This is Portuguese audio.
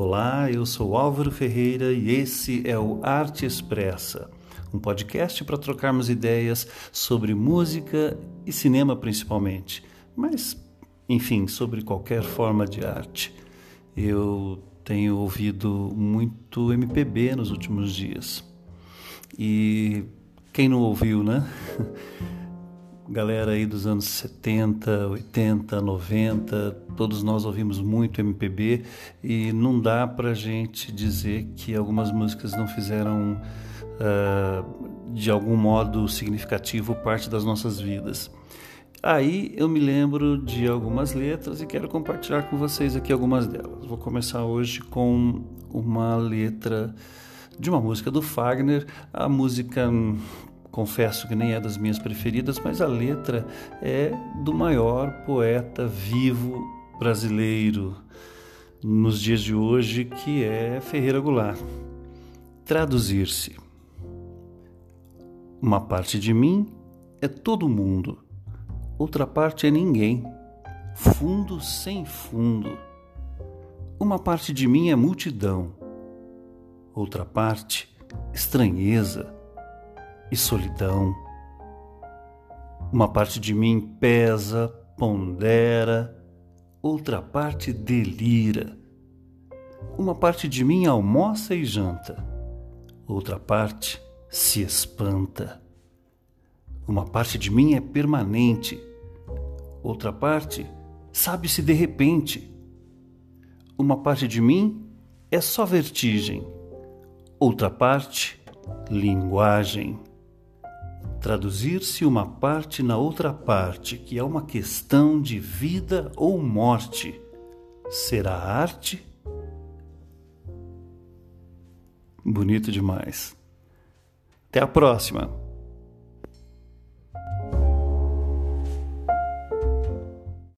Olá, eu sou Álvaro Ferreira e esse é o Arte Expressa, um podcast para trocarmos ideias sobre música e cinema principalmente, mas enfim, sobre qualquer forma de arte. Eu tenho ouvido muito MPB nos últimos dias. E quem não ouviu, né? galera aí dos anos 70, 80, 90, todos nós ouvimos muito MPB e não dá pra gente dizer que algumas músicas não fizeram uh, de algum modo significativo parte das nossas vidas. Aí eu me lembro de algumas letras e quero compartilhar com vocês aqui algumas delas. Vou começar hoje com uma letra de uma música do Fagner, a música confesso que nem é das minhas preferidas, mas a letra é do maior poeta vivo brasileiro nos dias de hoje, que é Ferreira Goulart. Traduzir-se. Uma parte de mim é todo mundo, outra parte é ninguém, fundo sem fundo. Uma parte de mim é multidão, outra parte, estranheza e solidão. Uma parte de mim pesa, pondera, outra parte delira. Uma parte de mim almoça e janta, outra parte se espanta. Uma parte de mim é permanente, outra parte sabe-se de repente. Uma parte de mim é só vertigem, outra parte, linguagem traduzir-se uma parte na outra parte, que é uma questão de vida ou morte. Será arte? Bonito demais. Até a próxima!